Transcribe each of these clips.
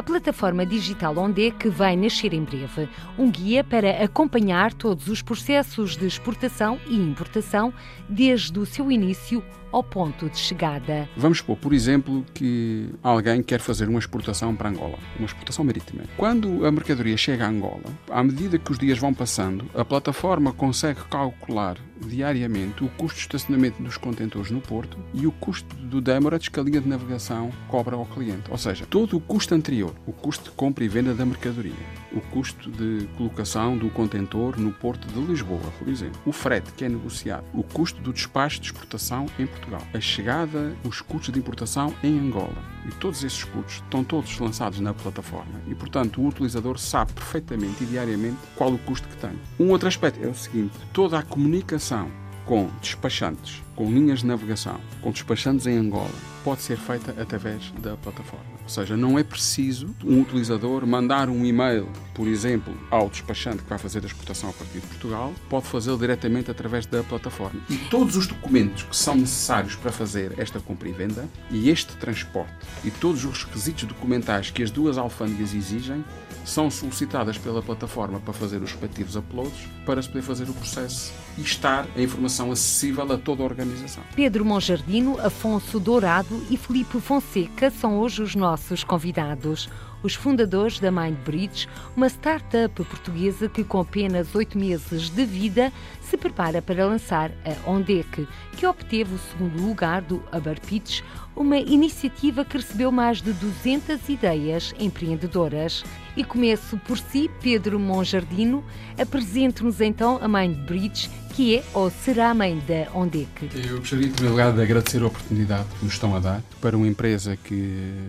A plataforma digital Onde que vai nascer em breve, um guia para acompanhar todos os processos de exportação e importação desde o seu início ao ponto de chegada. Vamos supor, por exemplo, que alguém quer fazer uma exportação para Angola, uma exportação marítima. Quando a mercadoria chega a Angola, à medida que os dias vão passando, a plataforma consegue calcular diariamente o custo de estacionamento dos contentores no porto e o custo do demurrage que a linha de navegação cobra ao cliente. Ou seja, todo o custo anterior, o custo de compra e venda da mercadoria, o custo de colocação do contentor no porto de Lisboa, por exemplo, o frete que é negociado, o custo do despacho de exportação em Portugal, a chegada, os custos de importação em Angola. E todos esses custos estão todos lançados na plataforma e, portanto, o utilizador sabe perfeitamente e diariamente qual o custo que tem. Um outro aspecto é o seguinte: toda a comunicação com despachantes, com linhas de navegação, com despachantes em Angola, pode ser feita através da plataforma. Ou seja, não é preciso um utilizador mandar um e-mail, por exemplo, ao despachante que vai fazer a exportação a partir de Portugal, pode fazê-lo diretamente através da plataforma. E todos os documentos que são necessários para fazer esta compra e venda e este transporte e todos os requisitos documentais que as duas alfândegas exigem são solicitadas pela plataforma para fazer os respectivos uploads para se poder fazer o processo e estar a informação acessível a toda a organização. Pedro Monjardino, Afonso Dourado e Felipe Fonseca são hoje os nossos convidados. Os fundadores da MindBridge, uma startup portuguesa que com apenas oito meses de vida se prepara para lançar a Ondec, que obteve o segundo lugar do Uber Pitch, uma iniciativa que recebeu mais de 200 ideias empreendedoras. E começo por si, Pedro Monjardino. Apresente-nos então a MindBridge, que é ou será a mãe da Ondec. Eu gostaria, em primeiro lugar, de agradecer a oportunidade que nos estão a dar para uma empresa que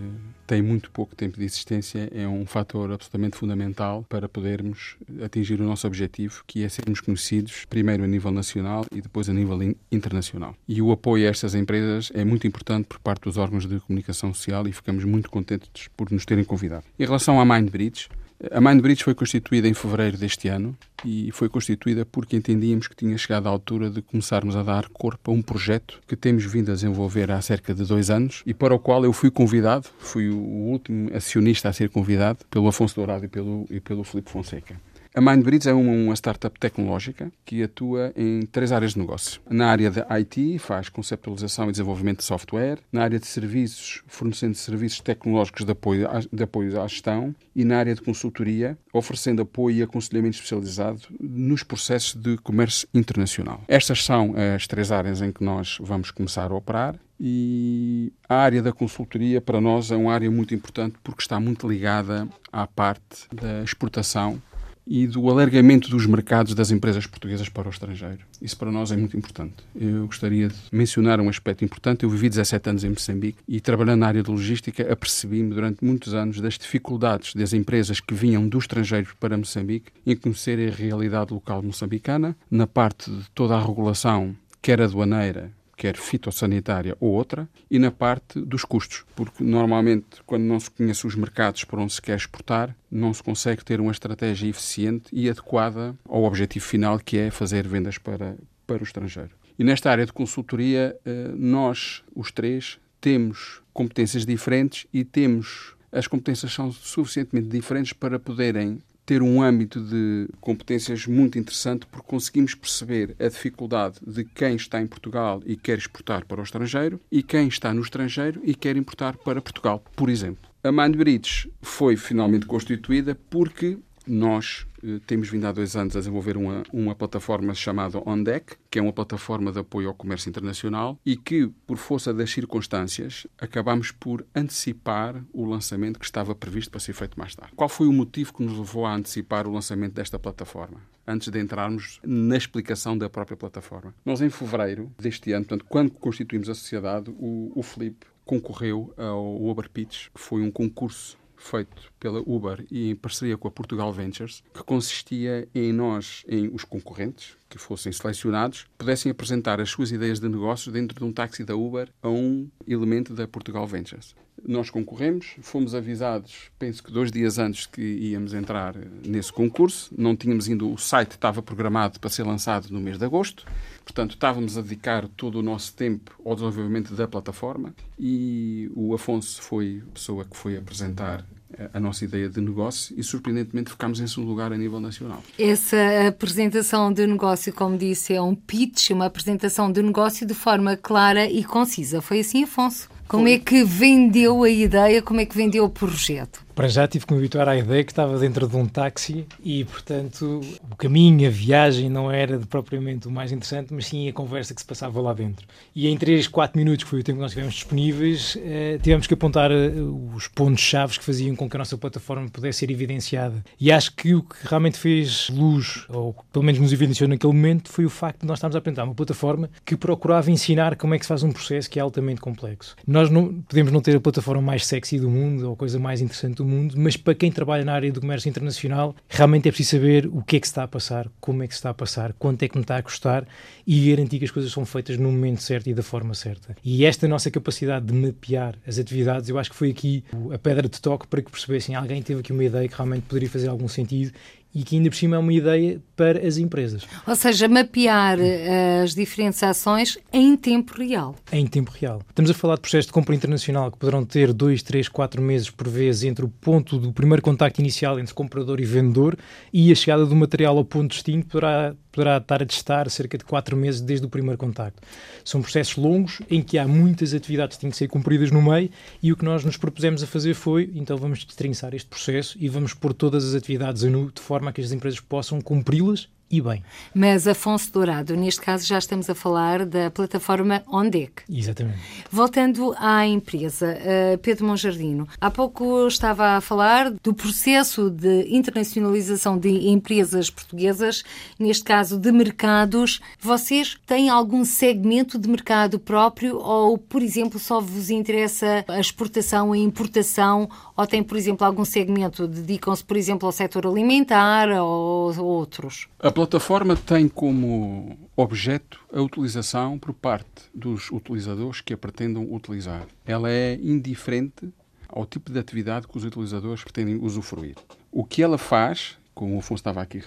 tem muito pouco tempo de existência, é um fator absolutamente fundamental para podermos atingir o nosso objetivo, que é sermos conhecidos primeiro a nível nacional e depois a nível internacional. E o apoio a estas empresas é muito importante por parte dos órgãos de comunicação social e ficamos muito contentes por nos terem convidado. Em relação à MindBridge, a MindBridge foi constituída em fevereiro deste ano e foi constituída porque entendíamos que tinha chegado à altura de começarmos a dar corpo a um projeto que temos vindo a desenvolver há cerca de dois anos e para o qual eu fui convidado, fui o último acionista a ser convidado pelo Afonso Dourado e pelo, e pelo Filipe Fonseca. A MindBridge é uma, startup tecnológica que atua em três áreas de negócio. Na área de IT, faz conceptualização e desenvolvimento de software. Na área de serviços, fornecendo serviços tecnológicos de apoio, de apoio à gestão. E na área de consultoria, oferecendo apoio e aconselhamento especializado nos processos de comércio internacional. Estas são as três áreas em que nós vamos começar a operar e a área da consultoria para nós é uma área muito importante porque está muito ligada à parte da exportação e do alargamento dos mercados das empresas portuguesas para o estrangeiro. Isso para nós é muito importante. Eu gostaria de mencionar um aspecto importante. Eu vivi 17 anos em Moçambique e, trabalhando na área de logística, apercebi-me durante muitos anos das dificuldades das empresas que vinham do estrangeiro para Moçambique em conhecer a realidade local moçambicana, na parte de toda a regulação, quer aduaneira, quer fitossanitária ou outra, e na parte dos custos, porque normalmente quando não se conhece os mercados para onde se quer exportar, não se consegue ter uma estratégia eficiente e adequada ao objetivo final que é fazer vendas para, para o estrangeiro. E nesta área de consultoria, eh, nós, os três, temos competências diferentes e temos as competências são suficientemente diferentes para poderem ter um âmbito de competências muito interessante porque conseguimos perceber a dificuldade de quem está em Portugal e quer exportar para o estrangeiro e quem está no estrangeiro e quer importar para Portugal, por exemplo. A MindBridge foi finalmente constituída porque nós eh, temos vindo há dois anos a desenvolver uma, uma plataforma chamada OnDeck, que é uma plataforma de apoio ao comércio internacional e que, por força das circunstâncias, acabamos por antecipar o lançamento que estava previsto para ser feito mais tarde. Qual foi o motivo que nos levou a antecipar o lançamento desta plataforma? Antes de entrarmos na explicação da própria plataforma. Nós, em fevereiro deste ano, portanto, quando constituímos a sociedade, o, o Felipe concorreu ao Uber Pitch, que foi um concurso feito pela Uber e em parceria com a Portugal Ventures, que consistia em nós, em os concorrentes, que fossem selecionados pudessem apresentar as suas ideias de negócios dentro de um táxi da Uber a um elemento da Portugal Ventures. Nós concorremos, fomos avisados, penso que dois dias antes que íamos entrar nesse concurso. Não tínhamos ainda, o site estava programado para ser lançado no mês de agosto, portanto estávamos a dedicar todo o nosso tempo ao desenvolvimento da plataforma e o Afonso foi a pessoa que foi apresentar a nossa ideia de negócio e, surpreendentemente, ficámos em segundo lugar a nível nacional. Essa apresentação de negócio, como disse, é um pitch, uma apresentação de negócio de forma clara e concisa. Foi assim, Afonso? Como é que vendeu a ideia? Como é que vendeu o projeto? Para já tive que me habituar à ideia que estava dentro de um táxi e, portanto, o caminho, a viagem não era propriamente o mais interessante, mas sim a conversa que se passava lá dentro. E em 3, 4 minutos, que foi o tempo que nós tivemos disponíveis, eh, tivemos que apontar eh, os pontos-chave que faziam com que a nossa plataforma pudesse ser evidenciada. E acho que o que realmente fez luz, ou pelo menos nos evidenciou naquele momento, foi o facto de nós estarmos a apresentar uma plataforma que procurava ensinar como é que se faz um processo que é altamente complexo. Nós não, podemos não ter a plataforma mais sexy do mundo ou a coisa mais interessante do mundo, mas para quem trabalha na área do comércio internacional, realmente é preciso saber o que é que se está a passar, como é que se está a passar, quanto é que me está a custar e garantir que as coisas são feitas no momento certo e da forma certa. E esta nossa capacidade de mapear as atividades, eu acho que foi aqui a pedra de toque para que percebessem alguém teve aqui uma ideia que realmente poderia fazer algum sentido e que ainda por cima é uma ideia para as empresas. Ou seja, mapear uh, as diferentes ações em tempo real. Em tempo real. Estamos a falar de processos de compra internacional que poderão ter dois, três, quatro meses por vez entre o ponto do primeiro contacto inicial entre comprador e vendedor e a chegada do material ao ponto de destino poderá, poderá estar a testar cerca de quatro meses desde o primeiro contacto. São processos longos em que há muitas atividades que têm que ser cumpridas no meio e o que nós nos propusemos a fazer foi, então vamos destrinçar este processo e vamos pôr todas as atividades a nu de forma a que as empresas possam cumpri-las e bem. Mas Afonso Dourado, neste caso já estamos a falar da plataforma OnDeck. Exatamente. Voltando à empresa, uh, Pedro Monjardino, há pouco estava a falar do processo de internacionalização de empresas portuguesas, neste caso de mercados. Vocês têm algum segmento de mercado próprio ou, por exemplo, só vos interessa a exportação, a importação ou tem, por exemplo, algum segmento, dedicam-se, por exemplo, ao setor alimentar ou outros? A plataforma tem como objeto a utilização por parte dos utilizadores que a pretendam utilizar. Ela é indiferente ao tipo de atividade que os utilizadores pretendem usufruir. O que ela faz, como o Afonso estava aqui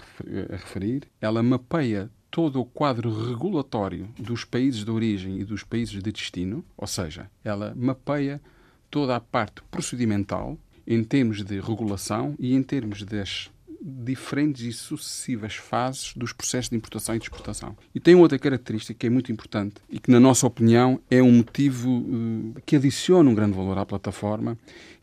a referir, ela mapeia todo o quadro regulatório dos países de origem e dos países de destino, ou seja, ela mapeia toda a parte procedimental em termos de regulação e em termos das diferentes e sucessivas fases dos processos de importação e de exportação. E tem outra característica que é muito importante e que, na nossa opinião, é um motivo uh, que adiciona um grande valor à plataforma,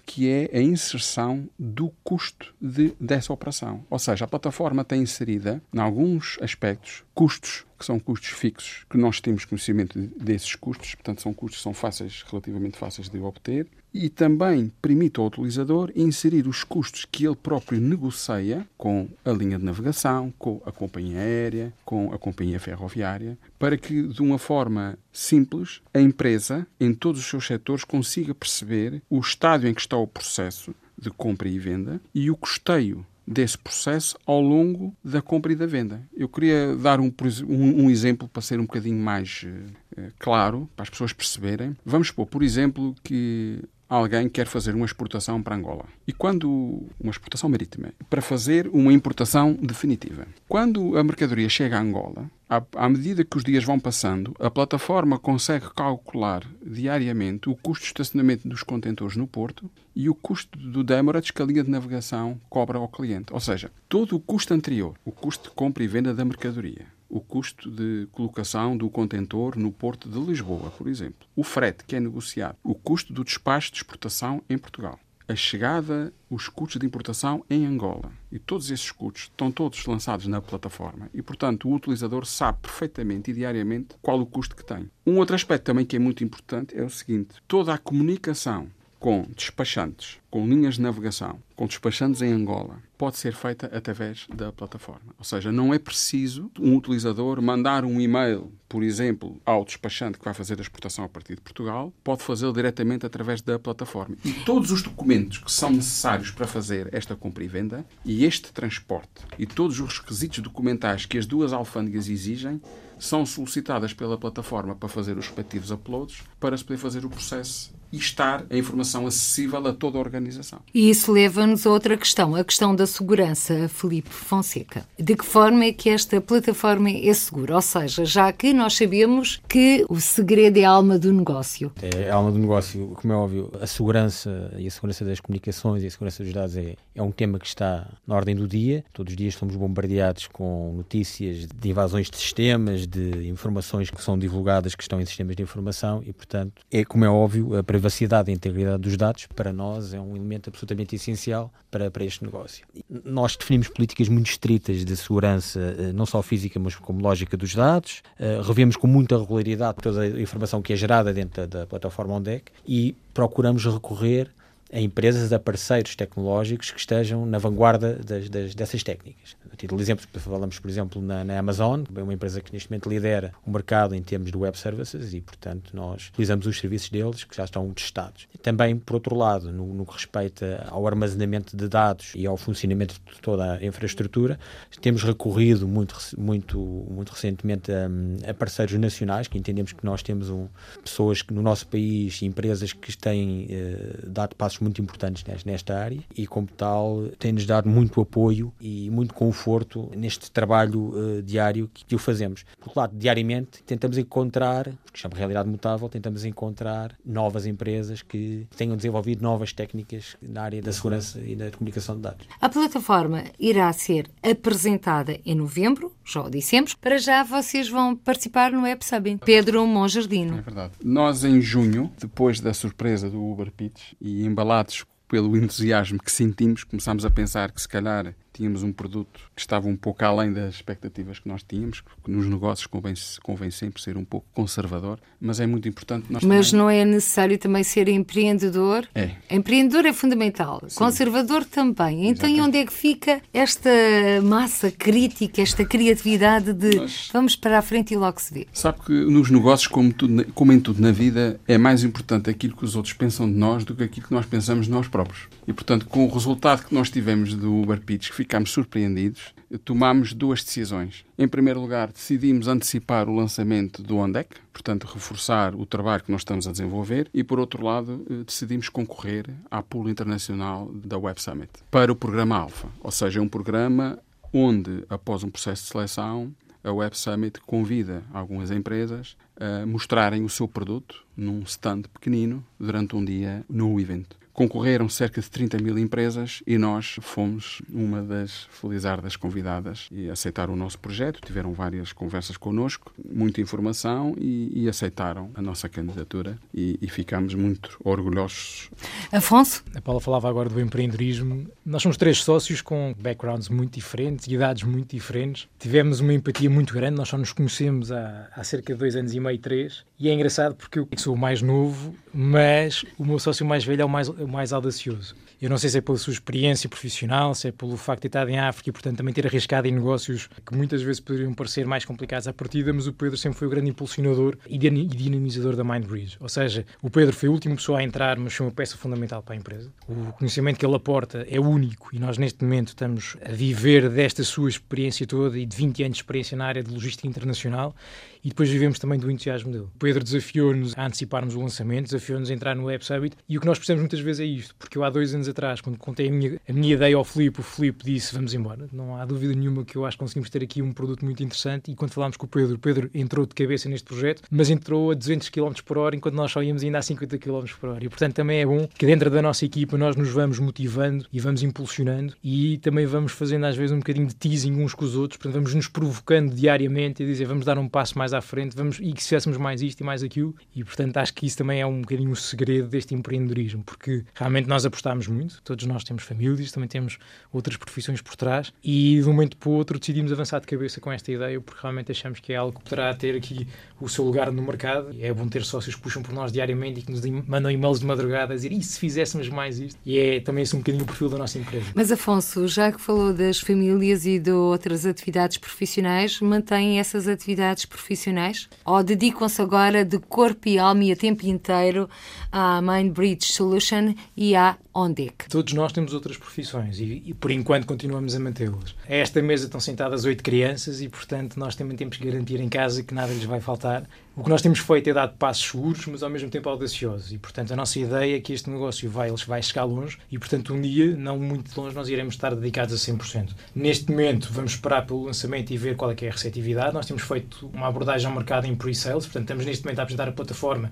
que é a inserção do custo de, dessa operação. Ou seja, a plataforma tem inserida, em alguns aspectos, custos que são custos fixos, que nós temos conhecimento desses custos, portanto, são custos que são fáceis, relativamente fáceis de obter, e também permite ao utilizador inserir os custos que ele próprio negocia com a linha de navegação, com a companhia aérea, com a companhia ferroviária, para que, de uma forma simples, a empresa, em todos os seus setores, consiga perceber o estádio em que está o processo de compra e venda e o custeio desse processo ao longo da compra e da venda. Eu queria dar um, um, exemplo para ser um bocadinho mais uh, claro, para as pessoas perceberem. Vamos supor, por exemplo, que alguém quer fazer uma exportação para Angola. E quando uma exportação marítima, para fazer uma importação definitiva. Quando a mercadoria chega a Angola, à, medida que os dias vão passando, a plataforma consegue calcular diariamente o custo de estacionamento dos contentores no porto e o custo do demurrage que a linha de navegação cobra ao cliente. Ou seja, todo o custo anterior, o custo de compra e venda da mercadoria, o custo de colocação do contentor no porto de Lisboa, por exemplo, o frete que é negociado, o custo do despacho de exportação em Portugal, a chegada, os custos de importação em Angola. E todos esses custos estão todos lançados na plataforma. E, portanto, o utilizador sabe perfeitamente e diariamente qual o custo que tem. Um outro aspecto também que é muito importante é o seguinte: toda a comunicação com despachantes, com linhas de navegação, com despachantes em Angola, pode ser feita através da plataforma. Ou seja, não é preciso um utilizador mandar um e-mail, por exemplo, ao despachante que vai fazer a exportação a partir de Portugal, pode fazê-lo diretamente através da plataforma. E todos os documentos que são necessários para fazer esta compra e venda e este transporte e todos os requisitos documentais que as duas alfândegas exigem são solicitadas pela plataforma para fazer os respectivos uploads para se poder fazer o processo e estar a informação acessível a toda a organização. E isso leva-nos a outra questão, a questão da segurança, Felipe Fonseca. De que forma é que esta plataforma é segura? Ou seja, já que nós sabemos que o segredo é a alma do negócio. É a alma do negócio, como é óbvio, a segurança e a segurança das comunicações e a segurança dos dados é, é um tema que está na ordem do dia. Todos os dias somos bombardeados com notícias de invasões de sistemas, de informações que são divulgadas que estão em sistemas de informação e, portanto, é como é óbvio, a privacidade e integridade dos dados, para nós, é um elemento absolutamente essencial para, para este negócio. Nós definimos políticas muito estritas de segurança, eh, não só física, mas como lógica dos dados. Eh, revemos com muita regularidade toda a informação que é gerada dentro da, da plataforma ONDEC e procuramos recorrer a empresas, a parceiros tecnológicos que estejam na vanguarda das, das, dessas técnicas. A título de exemplo, falamos, por exemplo, na, na, Amazon, é uma empresa que neste momento lidera o mercado em termos de web services e, portanto, nós utilizamos os serviços deles que já estão testados. Também, por outro lado, no, no que respeita ao armazenamento de dados e ao funcionamento de toda a infraestrutura, temos recorrido muito, muito, muito recentemente a, a parceiros nacionais, que entendemos que nós temos um, pessoas que, no nosso país, empresas que têm uh, dado passos muito importantes nesta área e, como tal, tem-nos dado muito apoio e muito conforto neste trabalho uh, diário que, que, o fazemos. Por lado, diariamente tentamos encontrar, porque chama realidade mutável, tentamos encontrar novas empresas que tenham desenvolvido novas técnicas na área da segurança e da comunicação de dados. A plataforma irá ser apresentada em novembro, já o dissemos. Para já vocês vão participar no Web Summit. Pedro Monjardino. É verdade. Nós, em junho, depois da surpresa do Uber Pitch e embalados pelo entusiasmo que sentimos, começámos a pensar que se calhar tínhamos um produto que estava um pouco além das expectativas que nós tínhamos, que nos negócios convém, convém sempre ser um pouco conservador, mas é muito importante nós Mas também... não é necessário também ser empreendedor? É. Empreendedor é fundamental, Sim. conservador também. Então e onde é que fica esta massa crítica, esta criatividade de nós... vamos para a frente e logo se vê? Sabe que nos negócios, como, tudo, como em tudo na vida, é mais importante aquilo que os outros pensam de nós do que aquilo que nós pensamos de nós próprios. E, portanto, com o resultado que nós tivemos do Uber Pitch, que ficámos surpreendidos, tomámos duas decisões. Em primeiro lugar, decidimos antecipar o lançamento do ONDEC, portanto, reforçar o trabalho que nós estamos a desenvolver, e, por outro lado, eh, decidimos concorrer à pool internacional da Web Summit para o programa Alpha, ou seja, um programa onde, após um processo de seleção, a Web Summit convida algumas empresas a mostrarem o seu produto num stand pequenino durante um dia no evento. Concorreram cerca de 30 mil empresas e nós fomos uma das felizardas convidadas e aceitaram o nosso projeto. Tiveram várias conversas connosco, muita informação e, e aceitaram a nossa candidatura e, e ficamos muito orgulhosos. Afonso? A Paula falava agora do empreendedorismo. Nós somos três sócios com backgrounds muito diferentes, idades muito diferentes. Tivemos uma empatia muito grande, nós só nos conhecemos há, há cerca de dois anos e meio, três. E é engraçado porque eu sou o mais novo, mas o meu sócio mais velho é o mais mais audacioso. Eu não sei se é pela sua experiência profissional, se é pelo facto de estado em África e, portanto, também ter arriscado em negócios que muitas vezes poderiam parecer mais complicados à partida, mas o Pedro sempre foi o grande impulsionador e dinamizador da MindBridge. Ou seja, o Pedro foi a última pessoa a entrar, mas foi uma peça fundamental para a empresa. O conhecimento que ele aporta é único e nós, neste momento, estamos a viver desta sua experiência toda e de 20 anos de experiência na área de logística internacional e depois vivemos também do entusiasmo dele. Pedro desafiou-nos a anteciparmos o lançamento, desafiou-nos a entrar no Web Summit e o que nós precisamos muitas vezes é isto, porque eu há dois anos atrás, quando contei a minha, a minha ideia ao Filipe, o Filipe disse vamos embora. Não há dúvida nenhuma que eu acho que conseguimos ter aqui um produto muito interessante e quando falámos com o Pedro, o Pedro entrou de cabeça neste projeto, mas entrou a 200 km por hora enquanto nós só íamos ainda a 50 km por hora. E portanto também é bom que dentro da nossa equipa nós nos vamos motivando e vamos impulsionando e também vamos fazendo às vezes um bocadinho de teasing uns com os outros, portanto vamos nos provocando diariamente e dizer vamos dar um passo mais mais à frente vamos, e que se fizéssemos mais isto e mais aquilo. E, portanto, acho que isso também é um bocadinho o segredo deste empreendedorismo, porque realmente nós apostámos muito, todos nós temos famílias, também temos outras profissões por trás, e de um momento para o outro decidimos avançar de cabeça com esta ideia, porque realmente achamos que é algo que poderá ter aqui o seu lugar no mercado. É bom ter sócios que puxam por nós diariamente e que nos mandam e-mails de madrugada a dizer e se fizéssemos mais isto? E é também esse um bocadinho o perfil da nossa empresa. Mas Afonso, já que falou das famílias e de outras atividades profissionais, mantêm essas atividades profissionais? Ou dedicam-se agora de corpo e alma e a tempo inteiro à MindBridge Solution e à ONDEC? Todos nós temos outras profissões e, e por enquanto continuamos a mantê-las. A esta mesa estão sentadas oito crianças e, portanto, nós também temos que garantir em casa que nada lhes vai faltar. O que nós temos feito é dar passos seguros, mas ao mesmo tempo audaciosos. E, portanto, a nossa ideia é que este negócio vai, vai chegar longe e, portanto, um dia, não muito longe, nós iremos estar dedicados a 100%. Neste momento, vamos esperar pelo lançamento e ver qual é, é a receptividade. Nós temos feito uma abordagem ao mercado em pre-sales, portanto, estamos neste momento a apresentar a plataforma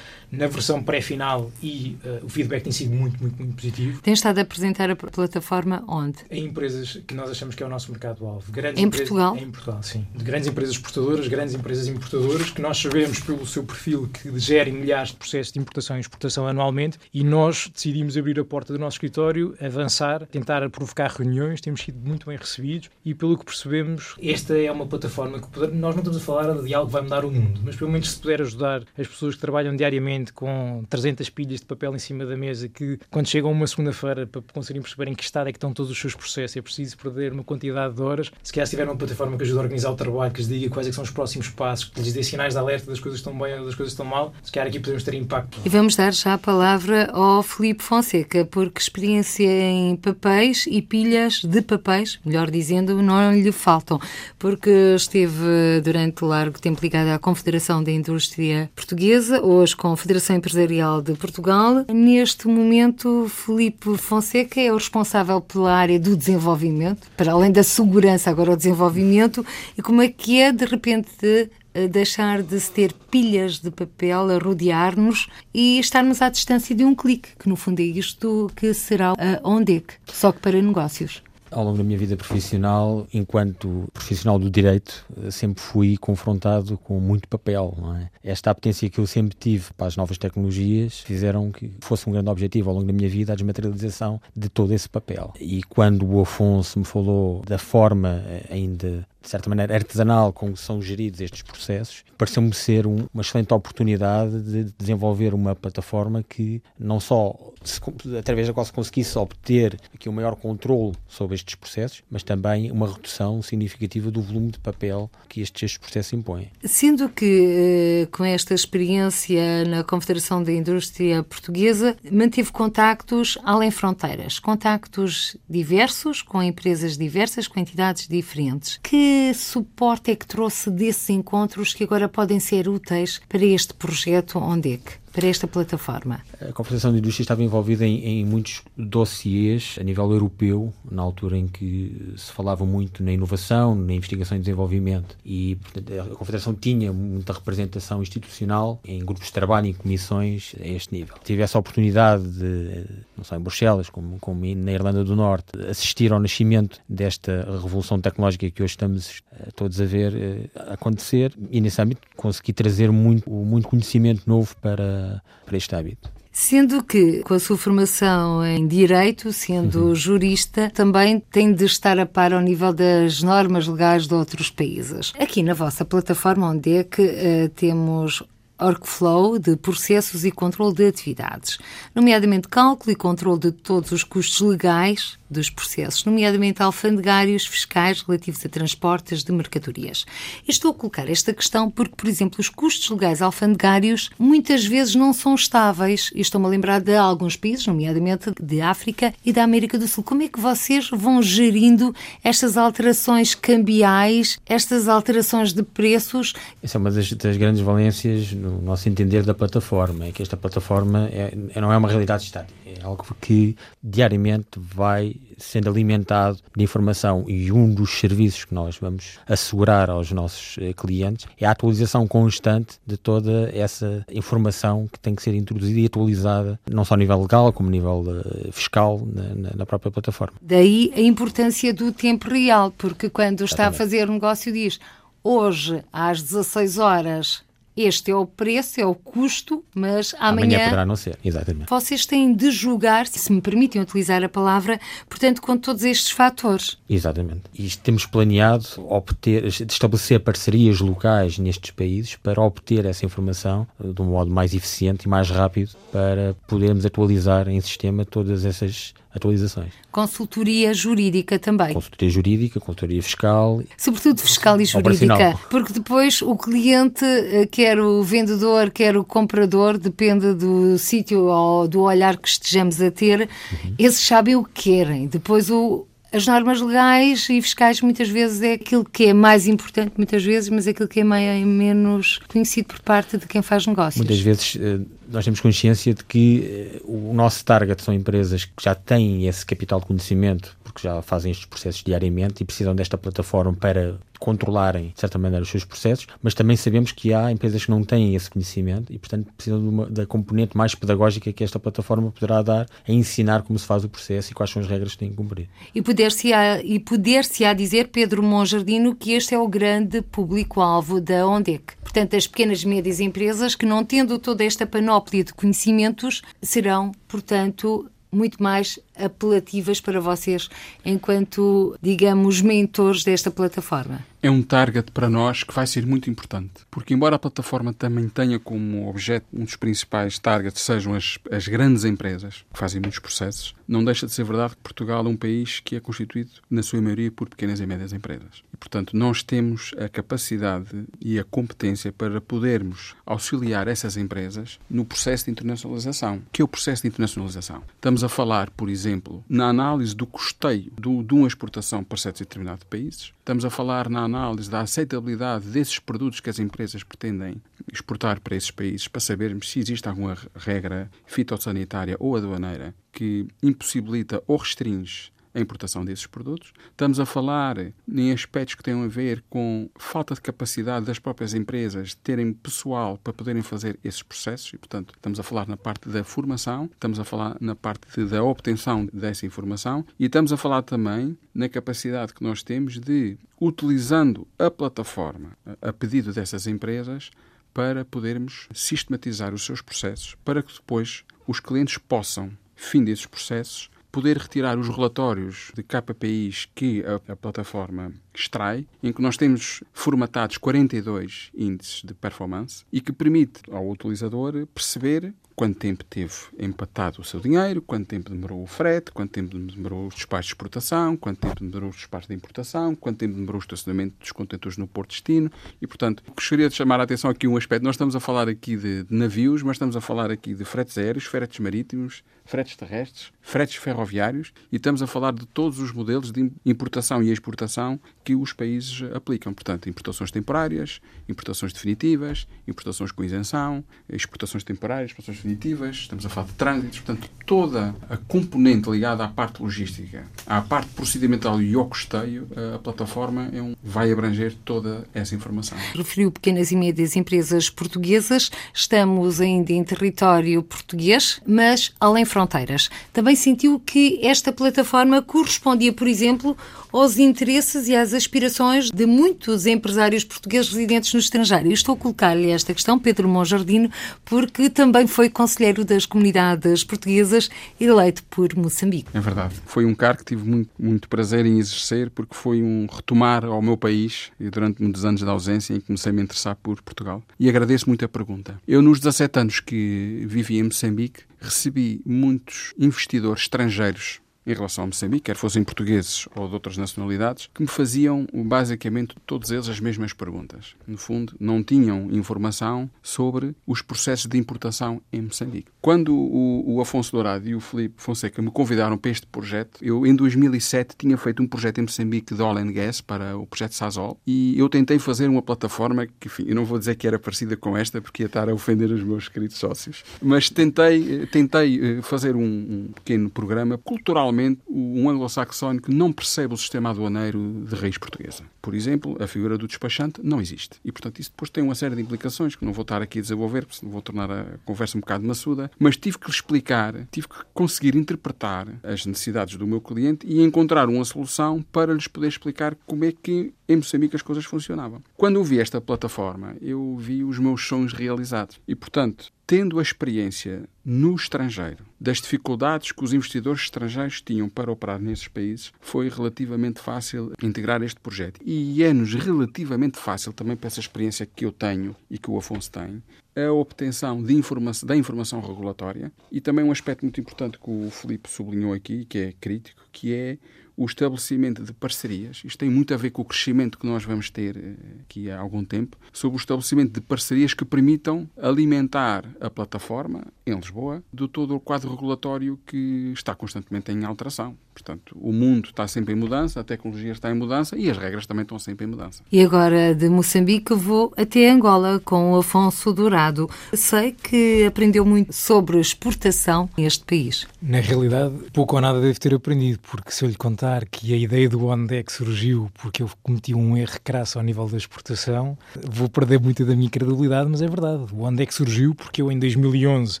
na versão pré-final e uh, o feedback tem sido muito, muito, muito positivo. Tem estado a apresentar a plataforma onde? Em empresas que nós achamos que é o nosso mercado-alvo. Em empresas, Portugal? Em Portugal, sim. De grandes empresas exportadoras, grandes empresas importadoras, que nós sabemos pelo seu perfil que gerem milhares de processos de importação e exportação anualmente e nós decidimos abrir a porta do nosso escritório, avançar, tentar provocar reuniões, temos sido muito bem recebidos e pelo que percebemos, esta é uma plataforma que nós não estamos a falar de algo que vai mudar o mundo, mas pelo menos se puder ajudar as pessoas que trabalham diariamente com 300 pilhas de papel em cima da mesa que, quando chegam uma segunda-feira para conseguirem perceber em que estado é que estão todos os seus processos, é preciso perder uma quantidade de horas. Se calhar se tiver uma plataforma que ajude a organizar o trabalho, que lhes diga quais é que são os próximos passos, que lhes dê sinais de alerta das coisas estão bem ou das coisas estão mal, se calhar aqui podemos ter impacto. E vamos dar já a palavra ao Felipe Fonseca, porque experiência em papéis e pilhas de papéis, melhor dizendo, não lhe faltam, porque esteve durante largo tempo ligado à Confederação da Indústria Portuguesa, hoje com Federação Empresarial de Portugal. Neste momento, Felipe Fonseca é o responsável pela área do desenvolvimento, para além da segurança, agora o desenvolvimento. E como é que é, de repente, deixar de se ter pilhas de papel a rodear-nos e estarmos à distância de um clique, que no fundo é isto que será a ONDEC, só que para negócios. Ao longo da minha vida profissional, enquanto profissional do direito, sempre fui confrontado com muito papel. É? Esta apetência que eu sempre tive para as novas tecnologias fizeram que fosse um grande objetivo ao longo da minha vida a desmaterialização de todo esse papel. E quando o Afonso me falou da forma eh, ainda de certa maneira, artesanal com que são geridos estes processos, pareceu-me ser um, uma excelente oportunidade de desenvolver uma plataforma que não só, se, através da qual se conseguisse obter aqui um maior controle sobre estes processos, mas também uma redução significativa do volume de papel que estes, estes processos impõem. Sendo que, eh, com esta experiência na Confederação da Indústria Portuguesa, manteve contactos além fronteiras, contactos diversos, com empresas diversas, com entidades diferentes. Que suporte é que trouxe desses encontros que agora podem ser úteis para este projeto ONDEC? Para esta plataforma? A Confederação de Indústria estava envolvida em, em, muitos dossiês a nível europeu, na altura em que se falava muito na inovação, na investigação e desenvolvimento. E portanto, a Confederação tinha muita representação institucional em grupos de trabalho e comissões a este nível. Tive essa oportunidade de, não só em Bruxelas, como, como na Irlanda do Norte, assistir ao nascimento desta revolução tecnológica que hoje estamos uh, todos a ver uh, acontecer e nesse âmbito consegui trazer muito, muito conhecimento novo para para, este hábito. Sendo que, com a sua formação em Direito, sendo uhum. jurista, também tem de estar a par ao nível das normas legais de outros países. Aqui na vossa plataforma, onde é que uh, temos workflow de processos e controle de atividades, nomeadamente cálculo e controle de todos os custos legais dos processos, nomeadamente alfandegários fiscais relativos a transportes de mercadorias. E estou a colocar esta questão porque, por exemplo, os custos legais alfandegários muitas vezes não são estáveis. E estou-me a lembrar de alguns países, nomeadamente de África e da América do Sul. Como é que vocês vão gerindo estas alterações cambiais, estas alterações de preços? Essa é uma das, das grandes valências, no nosso entender, da plataforma. É que esta plataforma é, não é uma realidade estática. É algo que diariamente vai sendo alimentado de informação e um dos serviços que nós vamos assegurar aos nossos eh, clientes é a atualização constante de toda essa informação que tem que ser introduzida e atualizada, não só a nível legal, como a nível uh, fiscal, na, na, própria plataforma. Daí a importância do tempo real, porque quando está Exatamente. a fazer um negócio diz hoje às 16 horas este é o preço, é o custo, mas amanhã, amanhã poderá não ser, exatamente. Vocês têm de julgar, se me permitem utilizar a palavra, portanto, com todos estes fatores. Exatamente. E temos planeado obter, estabelecer parcerias locais nestes países para obter essa informação eh, de um modo mais eficiente e mais rápido para podermos atualizar em sistema todas essas atualizações. Consultoria jurídica também. Consultoria jurídica, consultoria fiscal. Sobretudo fiscal e jurídica, porque depois o cliente, eh, quer o vendedor, quer o comprador, depende do sítio ou do olhar que estejamos a ter, uhum. esses sabem o que querem. Depois o, as normas legais e fiscais muitas vezes é aquilo que é mais importante, muitas vezes, mas é aquilo que é menos conhecido por parte de quem faz negócios. Muitas vezes eh, nós temos consciência de que eh, o nosso target são empresas que já têm esse capital de conhecimento, porque já fazem estes processos diariamente e precisam desta plataforma para controlarem, de certa maneira, os seus processos, mas também sabemos que há empresas que não têm esse conhecimento e, portanto, precisam uma, da componente mais pedagógica que esta plataforma poderá dar a ensinar como se faz o processo e quais são as regras que têm que cumprir. E poder-se-á poder dizer, Pedro Monjardino, que este é o grande público-alvo da ONDEC. Portanto, as pequenas e médias empresas que, não tendo toda esta panóplia de conhecimentos, serão, portanto, muito mais apelativas para vocês enquanto, digamos, mentores desta plataforma? É um target para nós que vai ser muito importante, porque embora a plataforma também tenha como objeto um dos principais targets sejam as, as grandes empresas que fazem muitos processos, não deixa de ser verdade que Portugal é um país que é constituído, na sua maioria, por pequenas e médias empresas. E, portanto, nós temos a capacidade e a competência para podermos auxiliar essas empresas no processo de internacionalização. que é o processo de internacionalização? Estamos a falar, por exemplo, na análise do custeio do, de uma exportação para certos determinados países, estamos a falar na análise da aceitabilidade desses produtos que as empresas pretendem exportar para esses países, para sabermos se existe alguma regra fitossanitária ou aduaneira que impossibilita ou restringe a importação desses produtos. Estamos a falar em aspectos que têm a ver com falta de capacidade das próprias empresas terem pessoal para poderem fazer esses processos e, portanto, estamos a falar na parte da formação, estamos a falar na parte da obtenção dessa informação e estamos a falar também na capacidade que nós temos de, utilizando a plataforma a pedido dessas empresas, para podermos sistematizar os seus processos, para que depois os clientes possam, fim desses processos, poder retirar os relatórios de KPIs que a, a, plataforma extrai, em que nós temos formatados 42 índices de performance e que permite ao utilizador perceber quanto tempo teve empatado o seu dinheiro, quanto tempo demorou o frete, quanto tempo demorou os despachos de exportação, quanto tempo demorou os despachos de importação, quanto tempo demorou o estacionamento dos contentores no porto de destino. E, portanto, gostaria de chamar a atenção aqui um aspecto. Nós estamos a falar aqui de, de navios, mas estamos a falar aqui de fretes aéreos, fretes marítimos, fretes terrestres, fretes ferroviários e estamos a falar de todos os modelos de importação e exportação que os países aplicam. Portanto, importações temporárias, importações definitivas, importações com isenção, exportações temporárias, exportações definitivas, estamos a falar de trânsitos. Portanto, toda a componente ligada à parte logística, à parte procedimental e ao custeio, a plataforma é um, vai abranger toda essa informação. Referiu pequenas e médias empresas portuguesas. Estamos ainda em território português, mas além fronteira fronteiras. Também sentiu que esta plataforma correspondia, por exemplo, aos interesses e às aspirações de muitos empresários portugueses residentes no estrangeiro. estou a colocar-lhe esta questão, Pedro Monjardino, porque também foi conselheiro das comunidades portuguesas eleito por Moçambique. É verdade. Foi um cargo que tive muito, muito prazer em exercer, porque foi um retomar ao meu país e durante muitos anos de ausência em que comecei a me interessar por Portugal. E agradeço muito a pergunta. Eu, nos 17 anos que vivi em Moçambique, recebi muitos investidores estrangeiros em relação a Moçambique, quer fossem portugueses ou de outras nacionalidades, que me faziam basicamente todos eles as mesmas perguntas. No fundo, não tinham informação sobre os processos de importação em Moçambique. Quando o, o Afonso Dourado e o Felipe Fonseca me convidaram para este projeto, eu em 2007 tinha feito um projeto em Moçambique de oil and gas para o projeto Sasol e eu tentei fazer uma plataforma que, enfim, eu não vou dizer que era parecida com esta porque ia estar a ofender os meus queridos sócios, mas tentei, tentei eh, fazer um, um pequeno programa culturalmente um anglo-saxónico não percebe o sistema aduaneiro de raiz portuguesa. Por exemplo, a figura do despachante não existe. E, portanto, isso depois tem uma série de implicações que não vou estar aqui a desenvolver, porque vou tornar a conversa um bocado maçuda, mas tive que explicar, tive que conseguir interpretar as necessidades do meu cliente e encontrar uma solução para lhes poder explicar como é que em Moçambique as coisas funcionavam. Quando eu vi esta plataforma, eu vi os meus sonhos realizados. E, portanto, tendo a experiência no estrangeiro das dificuldades que os investidores estrangeiros tinham para operar nesses países, foi relativamente fácil integrar este projeto. E é-nos relativamente fácil, também para essa experiência que eu tenho e que o Afonso tem, a obtenção de da informação regulatória e também um aspecto muito importante que o Filipe sublinhou aqui, que é crítico, que é o estabelecimento de parcerias. Isto tem muito a ver com o crescimento que nós vamos ter eh, aqui há algum tempo, sobre o estabelecimento de parcerias que permitam alimentar a plataforma em Lisboa do todo o quadro regulatório que está constantemente em alteração. Portanto, o mundo está sempre em mudança, a tecnologia está em mudança e as regras também estão sempre em mudança. E agora de Moçambique vou até Angola com o Afonso Dourado. Sei que aprendeu muito sobre exportação neste país. Na realidade, pouco ou nada deve ter aprendido, porque se eu lhe contar que a ideia do ONDEC surgiu porque eu cometi um erro crasso ao nível da exportação, vou perder muito da minha credibilidade, mas é verdade. O ONDEC surgiu porque eu em 2011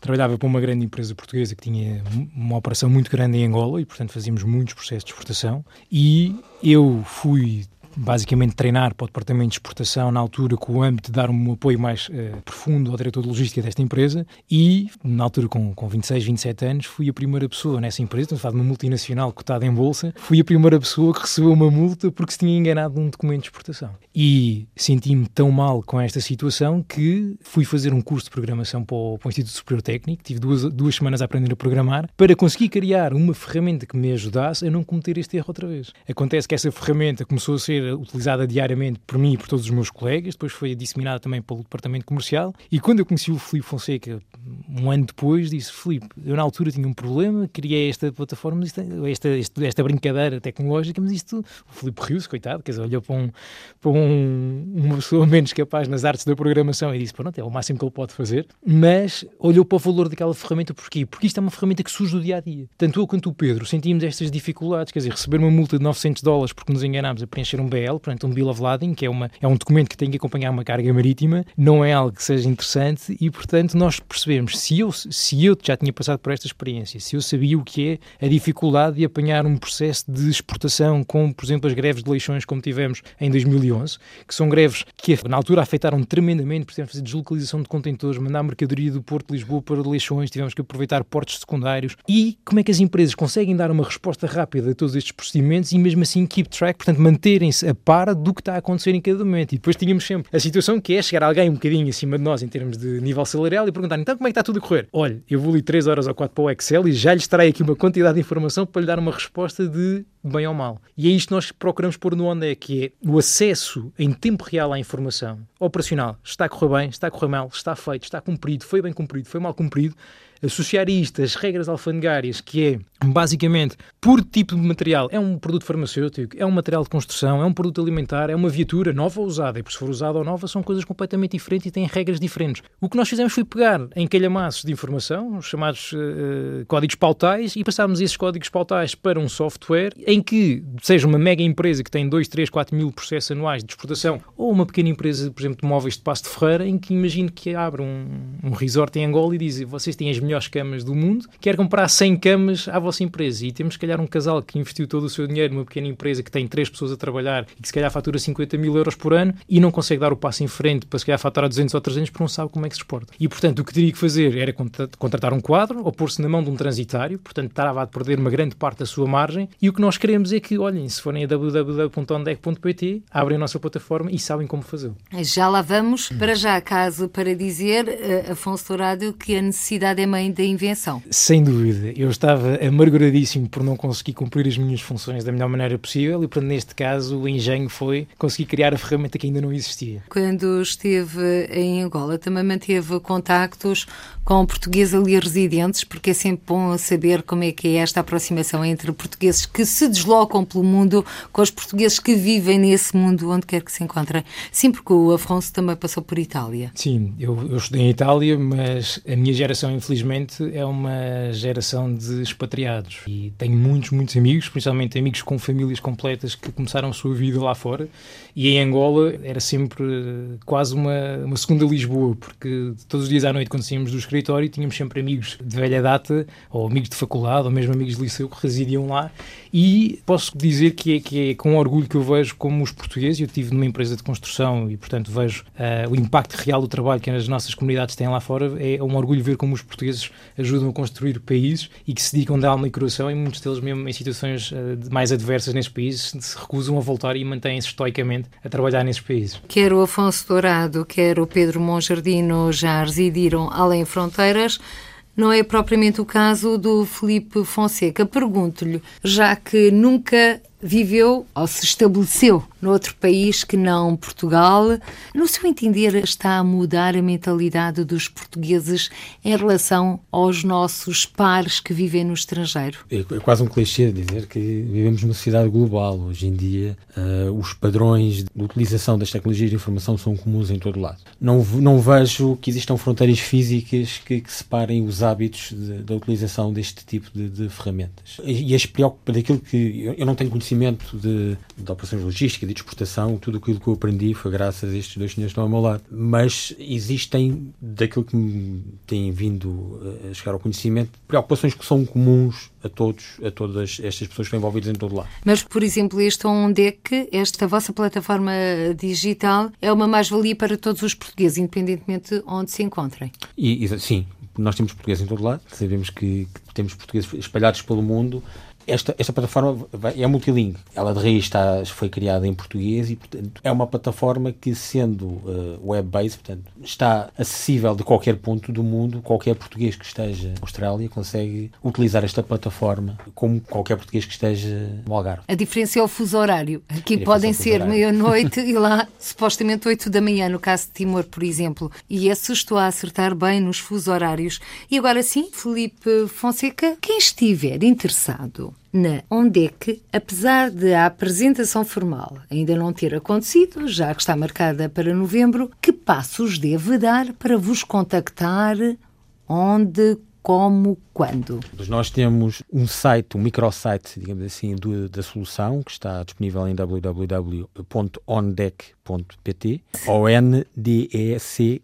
trabalhava para uma grande empresa portuguesa que tinha uma operação muito grande em Angola e, portanto, fazíamos fazíamos muitos processos de exportação e eu fui basicamente treinar para o departamento de exportação na altura com o âmbito de dar um apoio mais uh, profundo ao diretor de logística desta empresa e na altura com, com 26, 27 anos fui a primeira pessoa nessa empresa, estamos de uma multinacional cotada em bolsa, fui a primeira pessoa que recebeu uma multa porque se tinha enganado num documento de exportação. E senti-me tão mal com esta situação que fui fazer um curso de programação para o, para o Instituto Superior Técnico, tive duas, duas semanas a aprender a programar para conseguir criar uma ferramenta que me ajudasse a não cometer este erro outra vez. Acontece que essa ferramenta começou a ser utilizada diariamente por mim e por todos os meus colegas, depois foi disseminada também pelo departamento comercial. E quando eu conheci o Filipe Fonseca, um ano depois, disse: Filipe, eu na altura tinha um problema, criei esta plataforma, esta, esta, esta brincadeira tecnológica, mas isto. O Filipe riu-se, coitado, quer dizer, olhou para, um, para um, uma pessoa menos capaz nas artes da programação e disse: Pronto, é o máximo que ele pode fazer, mas olhou para o valor daquela ferramenta, porquê? Porque isto é uma ferramenta que surge do dia a dia. Tanto eu quanto o Pedro sentimos estas dificuldades, quer dizer, receber uma multa de 900 dólares porque nos enganámos a preencher um BL, portanto, um Bill of Lading, que é, uma, é um documento que tem que acompanhar uma carga marítima, não é algo que seja interessante e, portanto, nós percebemos, se eu, se eu já tinha passado por esta experiência, se eu sabia o que é a dificuldade de apanhar um processo de exportação, como, por exemplo, as greves de leixões, como tivemos em 2011, que são greves que, na altura, afetaram tremendamente, por exemplo, fazer deslocalização de contentores, mandar mercadoria do Porto de Lisboa para leixões, tivemos que aproveitar portos secundários. E como é que as empresas conseguem dar uma resposta rápida a todos estes procedimentos e mesmo assim keep track, portanto, manterem-se a par do que está a acontecer em cada momento. E depois tínhamos sempre a situação que é chegar alguém um bocadinho acima de nós em termos de nível salarial e perguntar então como é que está tudo a correr? Olha, eu vou ali 3 horas ou 4 para o Excel e já lhe estarei aqui uma quantidade de informação para lhe dar uma resposta de bem ou mal. E é isto que nós procuramos pôr no onde é que é o acesso em tempo real à informação operacional. Está a correr bem, está a correr mal, está feito, está cumprido, foi bem cumprido, foi mal cumprido associar isto as regras alfandegárias, que é basicamente por tipo de material, é um produto farmacêutico, é um material de construção, é um produto alimentar, é uma viatura nova ou usada, e se for usada ou nova são coisas completamente diferentes e têm regras diferentes. O que nós fizemos foi pegar em calhamaços de informação, os chamados uh, códigos pautais, e passámos esses códigos pautais para um software em que, seja uma mega empresa que tem 2, 3, 4 mil processos anuais de exportação, ou uma pequena empresa, por exemplo, de móveis de Passo de Ferreira, em que imagine que abre um, um resort em Angola e diz vocês têm as melhores camas do mundo, quer comprar 100 camas à vossa empresa e temos, se calhar, um casal que investiu todo o seu dinheiro numa pequena empresa que tem três pessoas a trabalhar e que, se calhar, fatura 50 mil euros por ano e não consegue dar o passo em frente para, se calhar, faturar 200 ou 300 porque não sabe como é que se exporta. E, portanto, o que teria que fazer era contratar um quadro ou pôr-se na mão de um transitário, portanto, estava a perder uma grande parte da sua margem e o que nós queremos é que, olhem, se forem a www.ondec.pt, abrem a nossa plataforma e sabem como fazê-lo. Já lá vamos. Para já, caso para dizer, uh, Afonso Dourado, que a necessidade é mãe da invenção. Sem dúvida. Eu estava amarguradíssimo por não conseguir cumprir as minhas funções da melhor maneira possível e, portanto, neste caso, o engenho foi conseguir criar a ferramenta que ainda não existia. Quando esteve em Angola, também manteve contactos com portugueses ali residentes, porque é sempre bom saber como é que é esta aproximação entre portugueses que se deslocam pelo mundo com os portugueses que vivem nesse mundo, onde quer que se encontrem. Sim, porque o Afonso também passou por Itália. Sim, eu, eu estudei em Itália, mas a minha geração, infelizmente, é uma geração de expatriados. E tenho muitos, muitos amigos, principalmente amigos com famílias completas que começaram a sua vida lá fora. E em Angola era sempre quase uma, uma segunda Lisboa, porque todos os dias à noite, quando saímos do escritório, tínhamos sempre amigos de velha data, ou amigos de faculdade, ou mesmo amigos de liceu que residiam lá. E posso dizer que é, que é com orgulho que eu vejo como os portugueses, eu estive numa empresa de construção e, portanto, vejo uh, o impacto real do trabalho que as nossas comunidades têm lá fora. É um orgulho ver como os portugueses ajudam a construir países e que se dedicam de alma e coração, e muitos deles, mesmo em situações uh, mais adversas nesses países, se recusam a voltar e mantêm-se estoicamente a trabalhar nesses países. Quer o Afonso Dourado, quer o Pedro Monjardino já residiram além fronteiras. Não é propriamente o caso do Felipe Fonseca. Pergunto-lhe, já que nunca viveu ou se estabeleceu noutro país que não Portugal. No seu entender, está a mudar a mentalidade dos portugueses em relação aos nossos pares que vivem no estrangeiro? É, é quase um clichê dizer que vivemos numa sociedade global. Hoje em dia, uh, os padrões de utilização das tecnologias de informação são comuns em todo lado. Não, não vejo que existam fronteiras físicas que, que separem os hábitos da utilização deste tipo de, de ferramentas. E, as preocupa daquilo que eu, eu não tenho conhecimento conhecimento de, de operações logísticas, de exportação, tudo aquilo que eu aprendi foi graças a estes dois senhores que estão ao meu lado. Mas existem, daquilo que me têm vindo a chegar ao conhecimento, preocupações que são comuns a todos, a todas estas pessoas que estão envolvidas em todo lado. Mas, por exemplo, este Ondec, esta vossa plataforma digital, é uma mais-valia para todos os portugueses, independentemente de onde se encontrem. E, e, sim, nós temos portugueses em todo lado, sabemos que, que temos portugueses espalhados pelo mundo esta, esta plataforma é multilingue. Ela de raiz está, foi criada em português e, portanto, é uma plataforma que, sendo uh, web-based, portanto, está acessível de qualquer ponto do mundo. Qualquer português que esteja na Austrália consegue utilizar esta plataforma como qualquer português que esteja no Algarve. A diferença é o fuso horário. Aqui podem ser meia-noite e lá supostamente 8 da manhã, no caso de Timor, por exemplo. E esse estou a acertar bem nos fuso horários. E agora sim, Felipe Fonseca, quem estiver interessado na ONDEC, apesar de a apresentação formal ainda não ter acontecido, já que está marcada para novembro, que passos deve dar para vos contactar? Onde, como, quando? Nós temos um site, um microsite, digamos assim, do, da solução, que está disponível em www.ondec.pt, O-N-D-E-C-K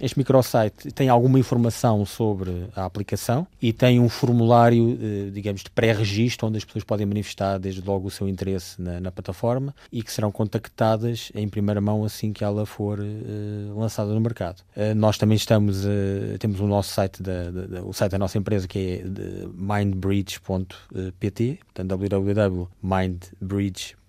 este microsite tem alguma informação sobre a aplicação e tem um formulário, eh, digamos, de pré-registro, onde as pessoas podem manifestar desde logo o seu interesse na, na, plataforma e que serão contactadas em primeira mão assim que ela for uh, lançada no mercado. Uh, nós também estamos, uh, temos o nosso site, da, da, da, o site da nossa empresa que é mindbridge.pt, portanto www.mindbridge.pt,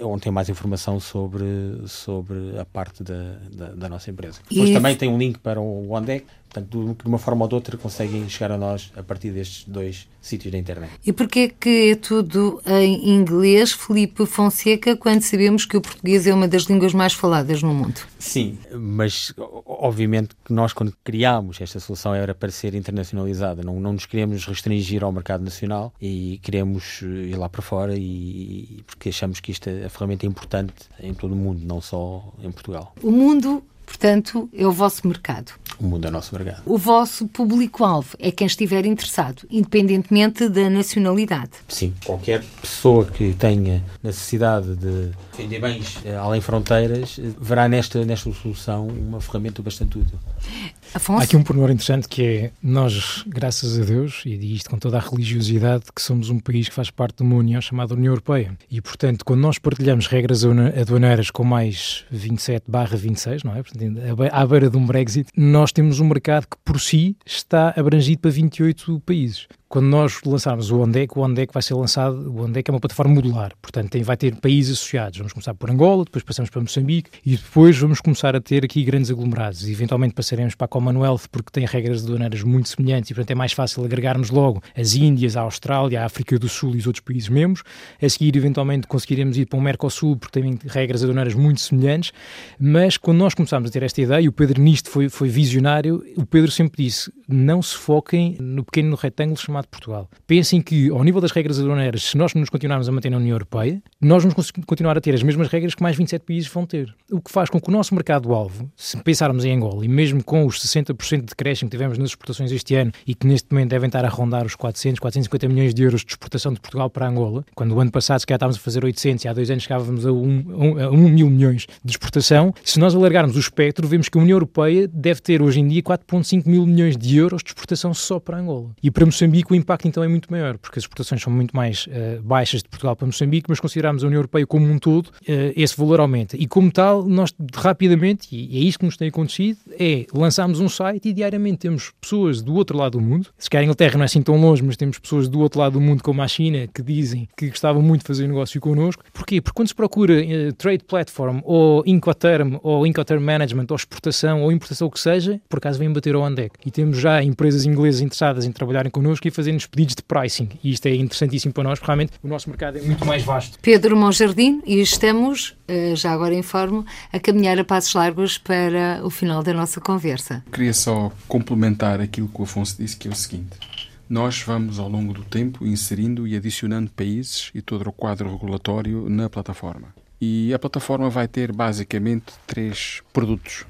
onde tem mais informação sobre, sobre a parte da, da, da nossa empresa. Depois também tem um link para o OneDeck, portanto, de uma forma ou de outra conseguem chegar a nós a partir destes dois sítios da internet. E porquê que é tudo em inglês, Felipe Fonseca, quando sabemos que o português é uma das línguas mais faladas no mundo? Sim, mas obviamente que nós quando criámos esta solução era para ser internacionalizada, não, não nos queremos restringir ao mercado nacional e queremos ir lá para fora e porque achamos que esta a ferramenta é importante em todo o mundo, não só em Portugal. O mundo Portanto, é o vosso mercado. O mundo é nosso mercado. O vosso público-alvo é quem estiver interessado, independentemente da nacionalidade. Sim, qualquer pessoa que tenha necessidade de vender bens eh, além fronteiras eh, verá nesta, nesta solução uma ferramenta bastante útil. Afonso? Há aqui um pormenor interessante que é nós, graças a Deus, e digo isto com toda a religiosidade, que somos um país que faz parte de uma União chamada União Europeia. E, portanto, quando nós partilhamos regras aduaneiras com mais 27 barra 26, não é? Portanto, à beira de um Brexit, nós temos um mercado que, por si, está abrangido para 28 países quando nós lançarmos o ONDEC, o ONDEC vai ser lançado, o ONDEC é uma plataforma modular, portanto tem, vai ter países associados. Vamos começar por Angola, depois passamos para Moçambique e depois vamos começar a ter aqui grandes aglomerados. E eventualmente passaremos para a Commonwealth porque tem regras aduaneiras muito semelhantes e portanto é mais fácil agregarmos logo as Índias, a Austrália, a África do Sul e os outros países membros. A seguir, eventualmente, conseguiremos ir para o Mercosul porque tem regras aduaneiras muito semelhantes. Mas quando nós começámos a ter esta ideia, e o Pedro nisto foi, foi visionário, o Pedro sempre disse: não se foquem no pequeno retângulo chamado de Portugal. Pensem que, ao nível das regras aduaneiras, se nós nos continuarmos a manter na União Europeia, nós vamos continuar a ter as mesmas regras que mais 27 países vão ter. O que faz com que o nosso mercado-alvo, se pensarmos em Angola, e mesmo com os 60% de decréscimo que tivemos nas exportações este ano e que neste momento devem estar a rondar os 400, 450 milhões de euros de exportação de Portugal para Angola, quando o ano passado se calhar estávamos a fazer 800 e há dois anos chegávamos a 1, a 1 mil milhões de exportação, se nós alargarmos o espectro, vemos que a União Europeia deve ter hoje em dia 4,5 mil milhões de euros de exportação só para Angola. E para Moçambique o impacto então é muito maior, porque as exportações são muito mais uh, baixas de Portugal para Moçambique, mas considerarmos a União Europeia como um todo, uh, esse valor aumenta. E como tal, nós rapidamente, e é isto que nos tem acontecido, é lançarmos um site e diariamente temos pessoas do outro lado do mundo, se calhar a Inglaterra não é assim tão longe, mas temos pessoas do outro lado do mundo, como a China, que dizem que gostavam muito de fazer negócio connosco. Porquê? Porque quando se procura uh, trade platform, ou Incoterm, ou Incoterm Management, ou exportação, ou importação, o que seja, por acaso vem bater ao Andec. E temos já empresas inglesas interessadas em trabalharem connosco e fazerem-nos pedidos de pricing. E isto é interessantíssimo para nós, porque realmente o nosso mercado é muito mais vasto. Pedro Monjardim, e estamos, eh, já agora informo, a caminhar a passos largos para o final da nossa conversa. Queria só complementar aquilo que o Afonso disse, que é o seguinte. Nós vamos, ao longo do tempo, inserindo e adicionando países e todo o quadro regulatório na plataforma. E a plataforma vai ter basicamente três produtos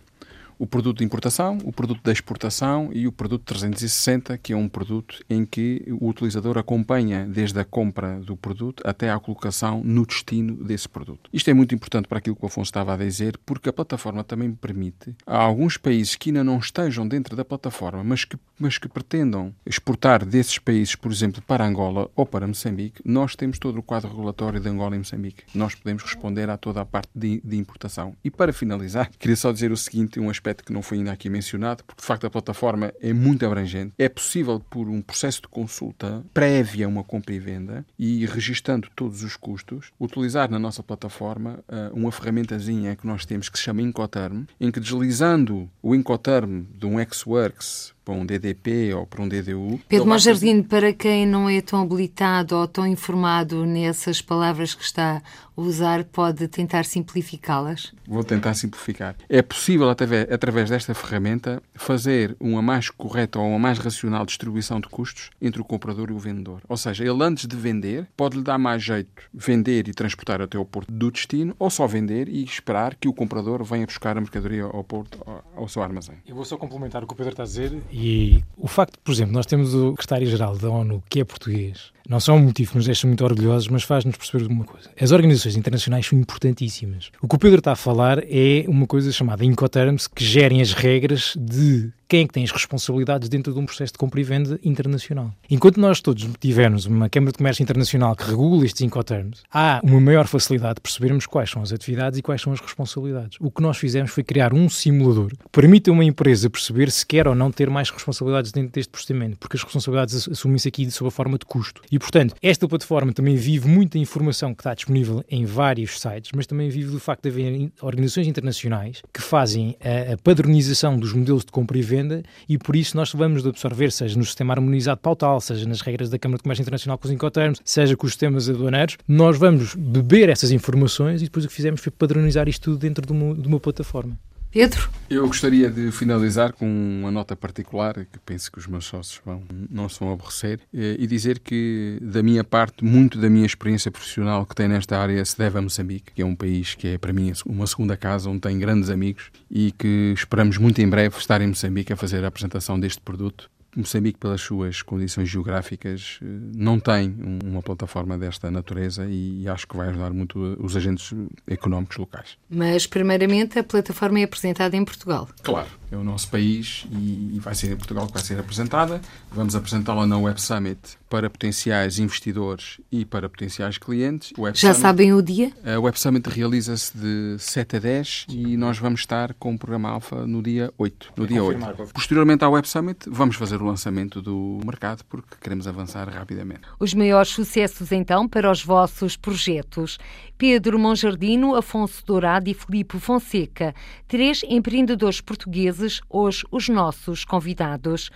o produto de importação, o produto de exportação e o produto 360, que é um produto em que o utilizador acompanha desde a compra do produto até à colocação no destino desse produto. Isto é muito importante para aquilo que o Afonso estava a dizer, porque a plataforma também permite a alguns países que ainda não estejam dentro da plataforma, mas que, mas que pretendam exportar desses países, por exemplo, para Angola ou para Moçambique, nós temos todo o quadro regulatório de Angola e Moçambique. Nós podemos responder a toda a parte de, de importação. E para finalizar, queria só dizer o seguinte, um aspecto aspecto que não foi ainda aqui mencionado, porque de facto a plataforma é muito abrangente. É possível, por um processo de consulta prévia a uma compra e venda e registando todos os custos, utilizar na nossa plataforma uh, uma ferramentazinha que nós temos que se chama Incoterm, em que deslizando o Incoterm de um Xworks para um DDP ou para um DDU. Pedro Monjardim, para quem não é tão habilitado ou tão informado nessas palavras que está a usar, pode tentar simplificá-las? Vou tentar simplificar. É possível, através, desta ferramenta, fazer uma mais correta ou uma mais racional distribuição de custos entre o comprador e o vendedor. Ou seja, ele antes de vender, pode-lhe dar mais jeito vender e transportar até o porto do destino ou só vender e esperar que o comprador venha buscar a mercadoria ao porto, ao seu armazém. Eu vou só complementar o que o Pedro está a dizer e o facto, por exemplo, nós temos o secretário-geral da ONU que é português não só um motivo que nos deixa muito orgulhosos, mas faz-nos perceber uma coisa. As organizações internacionais são importantíssimas. O que o Pedro está a falar é uma coisa chamada Incoterms, que gerem as regras de quem é que tem as responsabilidades dentro de um processo de compra e venda internacional. Enquanto nós todos tivermos uma Câmara de Comércio Internacional que regula estes Incoterms, há uma maior facilidade de percebermos quais são as atividades e quais são as responsabilidades. O que nós fizemos foi criar um simulador que permite a uma empresa perceber se quer ou não ter mais responsabilidades dentro deste procedimento, porque as responsabilidades assumem-se aqui sob a forma de custo. E, portanto, esta plataforma também vive muita informação que está disponível em vários sites, mas também vive do facto de haver organizações internacionais que fazem a, a padronização dos modelos de compra e venda e por isso nós vamos absorver, seja no sistema harmonizado pautal, seja nas regras da Câmara de Comércio Internacional com os Incoterms, seja com os sistemas aduaneiros, nós vamos beber essas informações e depois o que fizemos foi padronizar isto tudo dentro de uma, de uma plataforma. Pedro? Eu gostaria de finalizar com uma nota particular, que penso que os meus sócios vão, não se vão aborrecer, eh, e dizer que, da minha parte, muito da minha experiência profissional que tenho nesta área se deve a Moçambique, que é um país que é, para mim, uma segunda casa, onde tenho grandes amigos e que esperamos muito em breve estar em Moçambique a fazer a apresentação deste produto Moçambique, pelas suas condições geográficas, eh, não tem uma plataforma desta natureza e acho que vai ajudar muito os agentes económicos locais. Mas, primeiramente, a plataforma é apresentada em Portugal. Claro, é o nosso país e vai ser em Portugal que vai ser apresentada. Vamos apresentá-la na Web Summit para potenciais investidores e para potenciais clientes. Já Summit, sabem o dia? A Web Summit realiza-se de 7 a 10 e nós vamos estar com o programa Alfa no dia 8. No dia 8. Posteriormente à Web Summit, vamos fazer o lançamento do mercado porque queremos avançar rapidamente. Os maiores sucessos então para os vossos projetos. Pedro Monjardino, Afonso Dourado e Filipe Fonseca, três empreendedores portugueses, hoje os nossos convidados.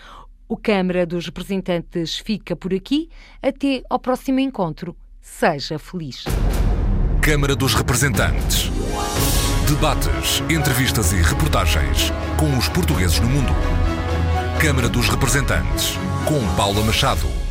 O Câmara dos Representantes fica por aqui. Até ao próximo encontro. Seja feliz. Câmara dos Representantes. Debates, entrevistas e reportagens com os portugueses no mundo. Câmara dos Representantes, com Paula Machado.